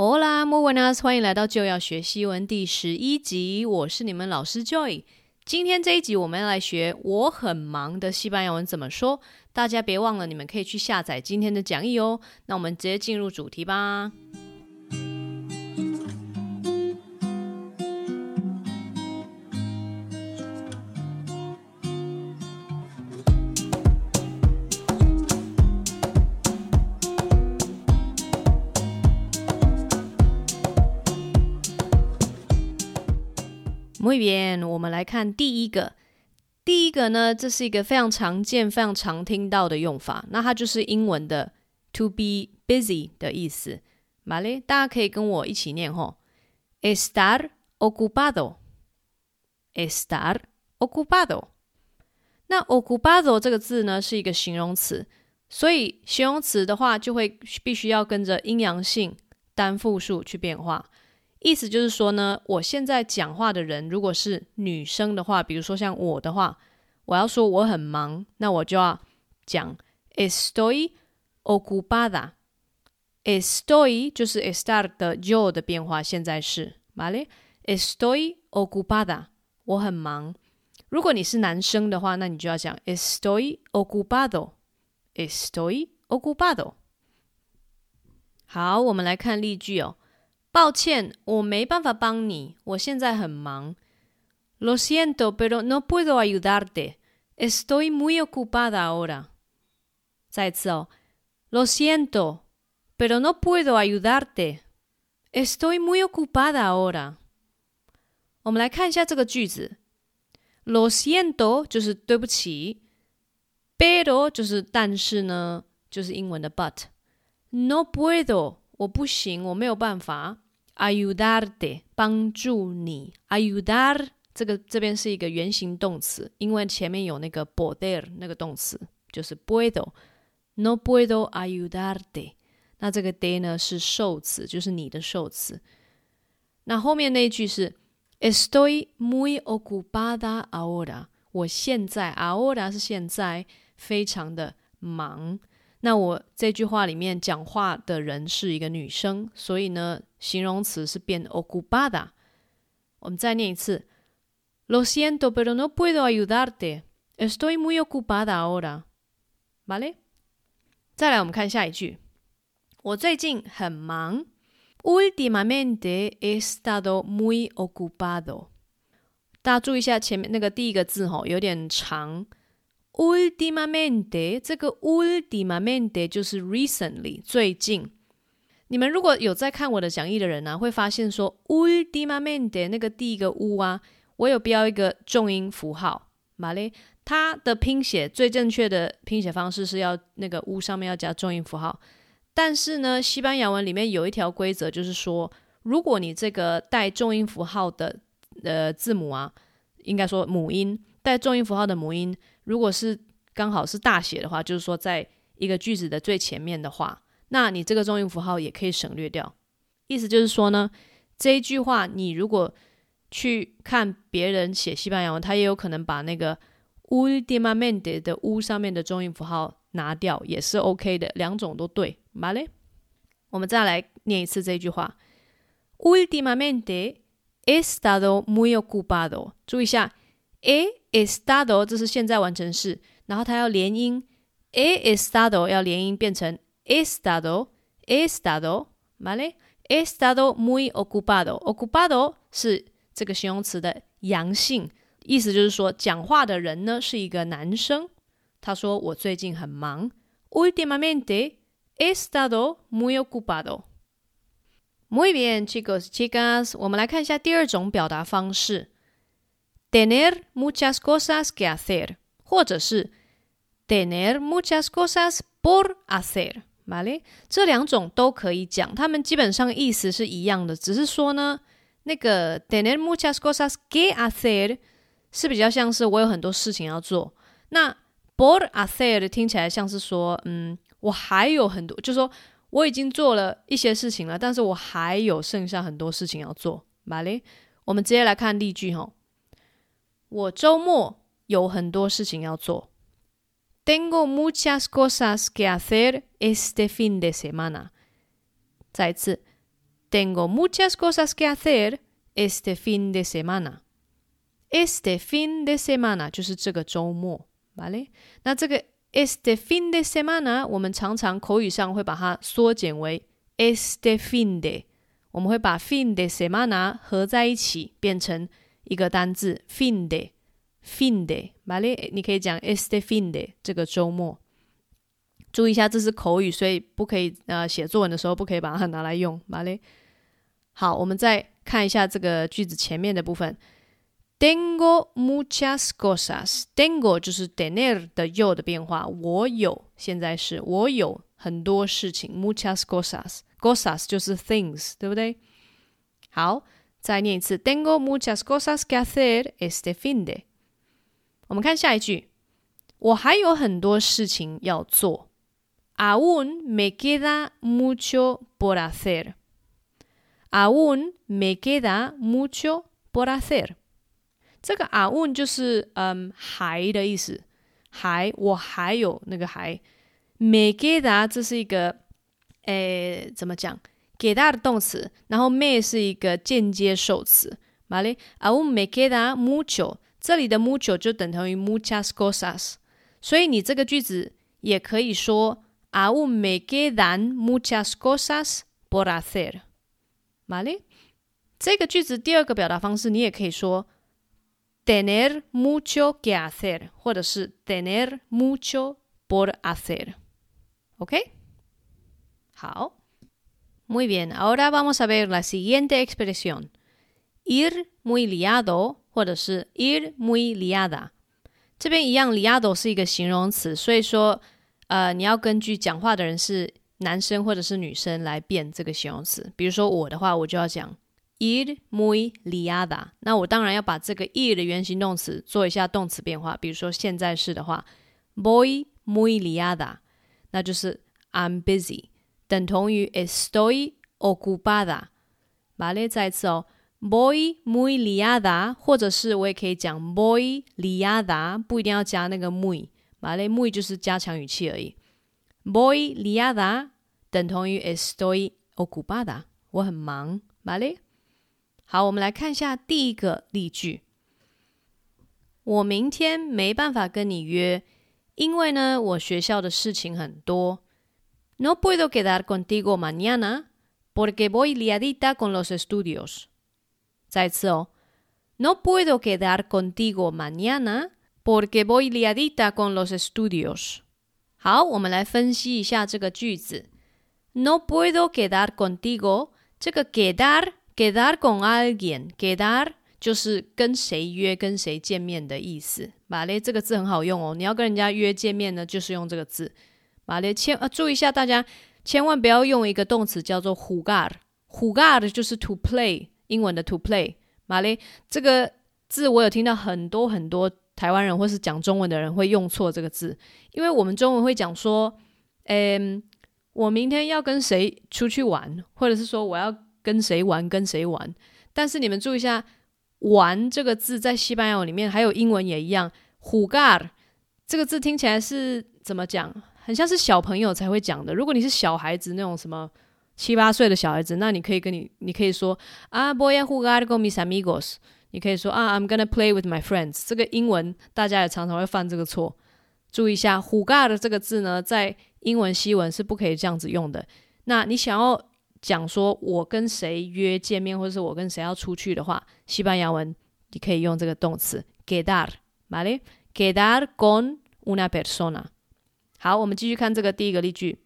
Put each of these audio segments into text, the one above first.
Hola, muy buenas，欢迎来到就要学西文第十一集。我是你们老师 Joy。今天这一集我们要来学我很忙的西班牙文怎么说。大家别忘了，你们可以去下载今天的讲义哦。那我们直接进入主题吧。Muy bien，我们来看第一个。第一个呢，这是一个非常常见、非常常听到的用法。那它就是英文的 “to be busy” 的意思。好嘞，大家可以跟我一起念吼：estar ocupado，estar ocupado。那 ocupado 这个字呢，是一个形容词，所以形容词的话，就会必须要跟着阴阳性单复数去变化。意思就是说呢，我现在讲话的人如果是女生的话，比如说像我的话，我要说我很忙，那我就要讲 estoy ocupada。estoy 就是 estar 的 yo 的变化，现在是，vale？estoy ocupada，我很忙。如果你是男生的话，那你就要讲 estoy ocupado，estoy ocupado。好，我们来看例句哦。抱歉，我没办法帮你，我现在很忙。Lo siento, pero no puedo ayudarte. Estoy muy ocupada ahora. 再次哦，Lo siento, pero no puedo ayudarte. Estoy muy ocupada ahora. 我们来看一下这个句子。Lo siento 就是对不起，pero 就是但是呢，就是英文的 but。No puedo 我不行，我没有办法。ayudarte 帮助你，ayudar 这个这边是一个原形动词，因为前面有那个 poder 那个动词，就是 puedo，no puedo ayudarte。那这个 de 呢是受词，就是你的受词。那后面那一句是 estoy muy ocupada ahora，我现在 ahora 是现在，非常的忙。那我这句话里面讲话的人是一个女生，所以呢，形容词是变 ocupada。我们再念一次：Lo siento, pero no puedo ayudarte. Estoy muy ocupada ahora. ¿Vale? 再来，我们看下一句：我最近很忙。Últimamente he estado muy ocupado。大家注意一下前面那个第一个字吼，有点长。Últimamente，这个 últimamente 就是 recently 最近。你们如果有在看我的讲义的人呢、会发现说 últimamente 那个第一个 u 啊，我有标一个重音符号。马雷，它的拼写最正确的拼写方式是要那个 u 上面要加重音符号。但是呢，西班牙文里面有一条规则，就是说，如果你这个带重音符号的呃字母啊，应该说母音带重音符号的母音。如果是刚好是大写的话，就是说在一个句子的最前面的话，那你这个重音符号也可以省略掉。意思就是说呢，这一句话你如果去看别人写西班牙文，他也有可能把那个 últimamente 的 u 上面的重音符号拿掉，也是 OK 的，两种都对。Vale，我们再来念一次这句话：últimamente he estado muy ocupado。注意一下。He estado 这是现在完成式，然后它要连音，he estado 要连音变成 estado，he estado，vale，he estado muy ocupado，ocupado 是这个形容词的阳性，意思就是说讲话的人呢是一个男生，他说我最近很忙，últimamente he estado muy ocupado。Muy bien, chicos, chicas，我们来看一下第二种表达方式。Tener muchas cosas que hacer，或者是 tener muchas cosas por hacer，vale？这两种都可以讲，他们基本上意思是一样的，只是说呢，那个 tener muchas cosas que hacer 是比较像是我有很多事情要做，那 por hacer 听起来像是说，嗯，我还有很多，就说我已经做了一些事情了，但是我还有剩下很多事情要做，vale？我们直接来看例句哈。我周末有很多事情要做。Tengo muchas cosas que hacer este fin de semana。再次 Tengo muchas cosas que hacer este fin de semana。Este fin de semana 就是这个周末，¿vale？那这个 este fin de semana 我们常常口语上会把它缩减为 este fin de，我们会把 fin de semana 合在一起变成一个单字 fin de，fin de，¿vale？你可以讲 este fin de 这个周末。注意一下，这是口语，所以不可以呃写作文的时候不可以把它拿来用，¿vale？好，我们再看一下这个句子前面的部分。Tengo muchas cosas. Tengo 就是 tener 的又的变化。我有，现在是我有很多事情。Muchas cosas. Cosas 就是 things，对不对？好，再念一次。Tengo muchas cosas que hacer este fin de。我们看下一句。我还有很多事情要做。Aún me queda mucho por hacer. Aún me queda mucho por hacer. 这个 aún 就是嗯还的意思，还我还有那个还，me queda 这是一个诶怎么讲给他的动词，然后 me 是一个间接受词，vale？aún me queda mucho，这里的 mucho 就等同于 muchas cosas，所以你这个句子也可以说 aún me quedan muchas cosas por hacer，vale？这个句子第二个表达方式，你也可以说。Tener mucho que hacer，或者是 tener mucho por hacer，OK？好，muy bien，ahora vamos a ver la siguiente expresión，ir muy liado，或者是 ir muy liada。这边一样，liado 是一个形容词，所以说，呃，你要根据讲话的人是男生或者是女生来变这个形容词。比如说我的话，我就要讲。Ir muy liada，那我当然要把这个 ir 的原形动词做一下动词变化。比如说现在式的话，voy muy liada，那就是 I'm busy，等同于 estoy ocupada。vale，再次哦，voy muy liada，或者是我也可以讲 voy liada，不一定要加那个 muy，vale，muy 就是加强语气而已。voy liada 等同于 estoy ocupada，我很忙，vale。好，我们来看一下第一个例句。我明天没办法跟你约，因为呢，我学校的事情很多。No puedo quedar contigo mañana porque voy liadita con los estudios。再次哦，No puedo quedar contigo mañana porque voy liadita con los estudios。好，我们来分析一下这个句子。No puedo quedar contigo，这个 quedar。Quedar con alguien，quedar 就是跟谁约、跟谁见面的意思。vale，这个字很好用哦。你要跟人家约见面呢，就是用这个字。 马列千啊，注意一下，大家千万不要用一个动词叫做 jugar。jugar 就是 to play，英文的 to play。马列这个字我有听到很多很多台湾人或是讲中文的人会用错这个字，因为我们中文会讲说，嗯，我明天要跟谁出去玩，或者是说我要。跟谁玩，跟谁玩？但是你们注意一下，“玩”这个字在西班牙文里面，还有英文也一样，“jugar” 这个字听起来是怎么讲？很像是小朋友才会讲的。如果你是小孩子，那种什么七八岁的小孩子，那你可以跟你，你可以说啊，voy a jugar con mis amigos。你可以说啊，I'm gonna play with my friends。这个英文大家也常常会犯这个错。注意一下，“jugar” 这个字呢，在英文、西文是不可以这样子用的。那你想要？讲说我跟谁约见面，或者是我跟谁要出去的话，西班牙文你可以用这个动词 quedar，vale？quedar con una persona。好，我们继续看这个第一个例句。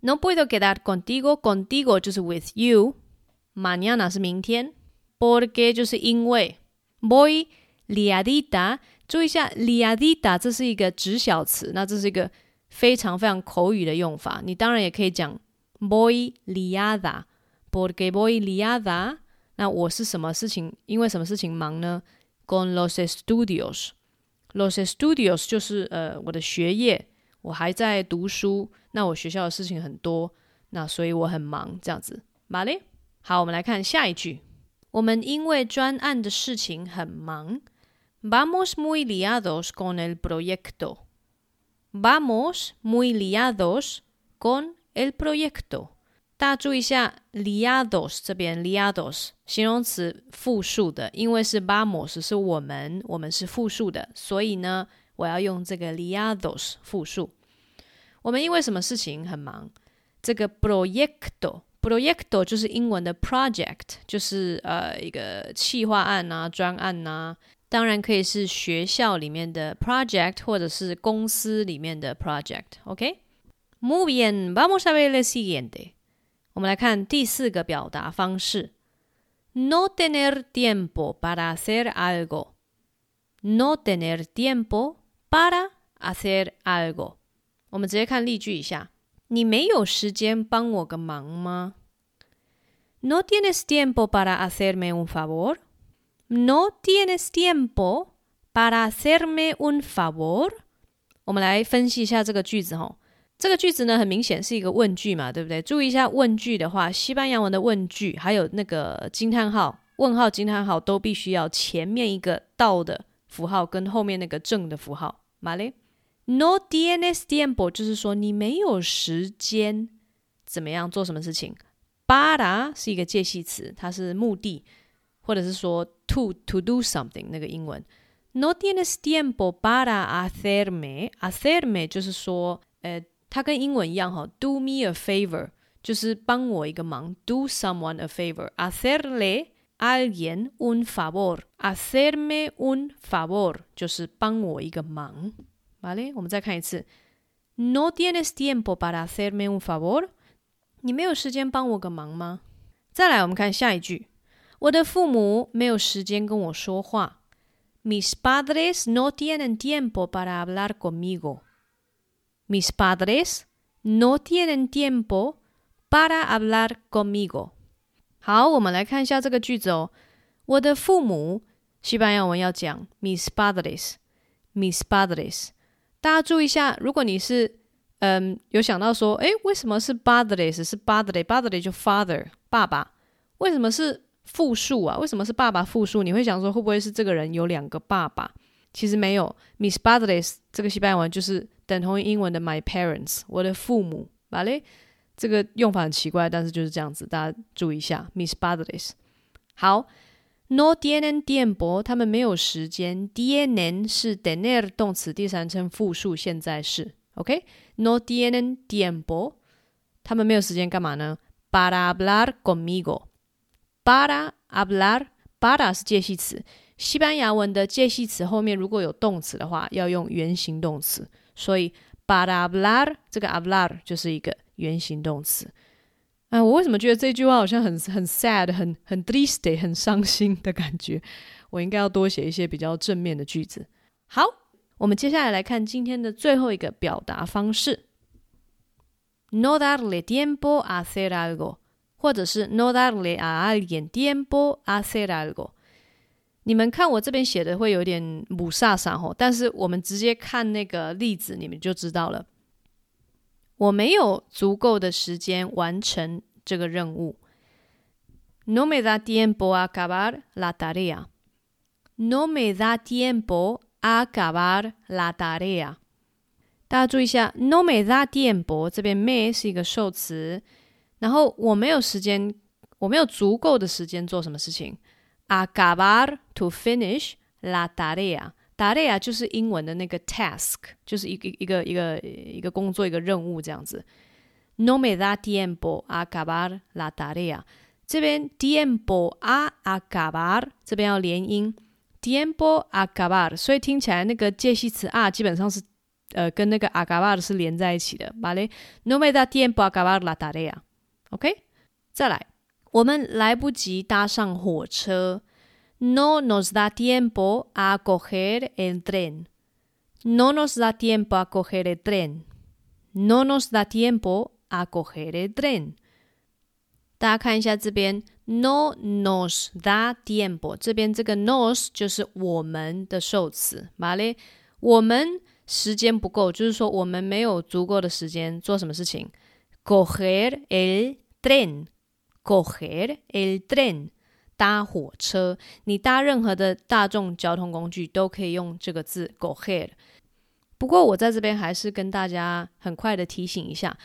No puedo quedar contigo，contigo 就是 with you。Mañana 是明天，porque 就是因为。Voy liadita，注意一下 liadita，这是一个直小词，那这是一个非常非常口语的用法。你当然也可以讲。Voy liada，porque voy liada。那我是什么事情？因为什么事情忙呢？Con los estudios。Los estudios 就是呃我的学业，我还在读书，那我学校的事情很多，那所以我很忙，这样子。马嘞，好，我们来看下一句。我们因为专案的事情很忙。Vamos muy liados con el proyecto. Vamos muy liados con el proyecto. 大家注意一下，liados 这边 liados 形容词复数的，因为是 vamos 是我们，我们是复数的，所以呢。我要用这个 liados 复数。我们因为什么事情很忙？这个 proyecto proyecto 就是英文的 project，就是呃一个企划案啊、专案啊，当然可以是学校里面的 project，或者是公司里面的 project。OK，muy bien，vamos a ver el siguiente。我们来看第四个表达方式：no tener tiempo para hacer algo。no tener tiempo para hacer algo。我们直接看例句一下：你没有时间帮我个忙吗？No tienes tiempo para hacerme un favor。No tienes tiempo para hacerme un favor。我们来分析一下这个句子哈。这个句子呢，很明显是一个问句嘛，对不对？注意一下问句的话，西班牙文的问句还有那个惊叹号、问号、惊叹号都必须要前面一个倒的符号跟后面那个正的符号。¿Vale?No tienes tiempo，就是说你没有时间怎么样做什么事情。Para 是一个介系词，它是目的，或者是说 to to do something 那个英文。No tienes tiempo para hacerme，hacerme 就是说，呃。它跟英文一样哈，do me a favor 就是帮我一个忙，do someone a favor，hacerle alguien un favor，hacerme un favor 就是帮我一个忙，vale？我们再看一次，no tienes tiempo para hacerme un favor？你没有时间帮我个忙吗？再来，我们看下一句，我的父母没有时间跟我说话，mis padres no tienen tiempo para hablar conmigo。Mis padres no tienen tiempo para hablar conmigo。 好，我们来看一下这个句子哦。我的父母，西班牙文要讲 mis padres，mis padres。大家注意一下，如果你是嗯有想到说，诶，为什么是 padres 是 padre，padre 就 father 爸爸，为什么是复数啊？为什么是爸爸复数？你会想说，会不会是这个人有两个爸爸？其实没有，mis padres 这个西班牙文就是。等同于英文的 my parents，我的父母，好嘞，这个用法很奇怪，但是就是这样子，大家注意一下，mis padres。好，no tienen tiempo，他们没有时间，tienen 是 tener 动词第三称复数现在式，OK，no tienen tiempo，他们没有时间干嘛呢？para hablar conmigo，para hablar，para 是介系词，西班牙文的介系词后面如果有动词的话，要用原形动词。所以 barar，这个 hablar 就是一个原形动词。啊，我为什么觉得这句话好像很很 sad、很很 triste、很伤心的感觉？我应该要多写一些比较正面的句子。好，我们接下来来看今天的最后一个表达方式：no darle tiempo a hacer algo，或者是 no darle a alguien tiempo a hacer algo。你们看我这边写的会有点雾煞煞吼，但是我们直接看那个例子，你们就知道了。我没有足够的时间完成这个任务。No me da tiempo a acabar la tarea. No me da tiempo a acabar la tarea. 大家注意一下，No me da tiempo 这边 me 是一个受词，然后我没有时间，我没有足够的时间做什么事情。Acabar to finish la tarea. 达利亚就是英文的那个 task，就是一个一个一个一个工作一个任务这样子。No me da tiempo a acabar la tarea。这边 tiempo a acabar 这边要连音，tiempo acabar，所以听起来那个介系词 a 基本上是呃跟那个 acabar 是连在一起的。Vale，no me da tiempo a acabar la tarea。OK，再来。我们来不及搭上火车。No nos da tiempo a coger el tren. No nos da tiempo a coger el tren. No nos da tiempo a coger el tren. 大家看一下这边，no nos da tiempo，这边这个 nos 就是我们的受词，嘛嘞？我们时间不够，就是说我们没有足够的时间做什么事情。Coger el tren。Coger el tren， 搭火车。你搭任何的大众交通工具都可以用这个字 go here。不过我在这边还是跟大家很快的提醒一下，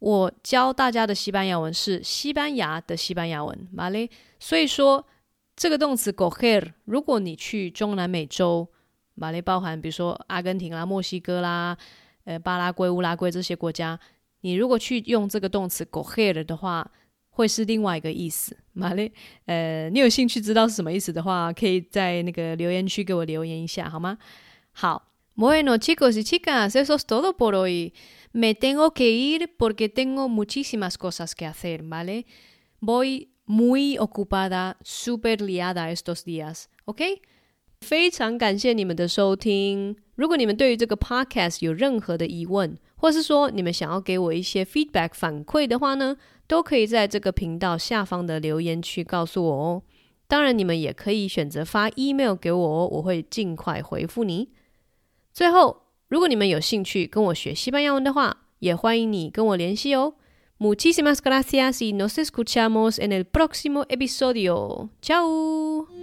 我教大家的西班牙文是西班牙的西班牙文马累所以说这个动词 go here，如果你去中南美洲马累包含比如说阿根廷啦、墨西哥啦、呃巴拉圭、乌拉圭这些国家，你如果去用这个动词 go here 的话，会是另外一个意思，¿vale？呃，你有兴趣知道是什么意思的话，可以在那个留言区给我留言一下，好吗？好，Bueno chicos y chicas, eso es todo por hoy. Me tengo que ir porque tengo muchísimas cosas que hacer, ¿vale? Voy muy ocupada, super liada estos días, ¿ok? 非常感谢你们的收听。如果你们对于这个 podcast 有任何的疑问，或是说你们想要给我一些 feedback 反馈的话呢，都可以在这个频道下方的留言区告诉我哦。当然，你们也可以选择发 email 给我哦，我会尽快回复你。最后，如果你们有兴趣跟我学西班牙文的话，也欢迎你跟我联系哦。Muchísimas gracias y nos escuchamos en el próximo episodio. Chao.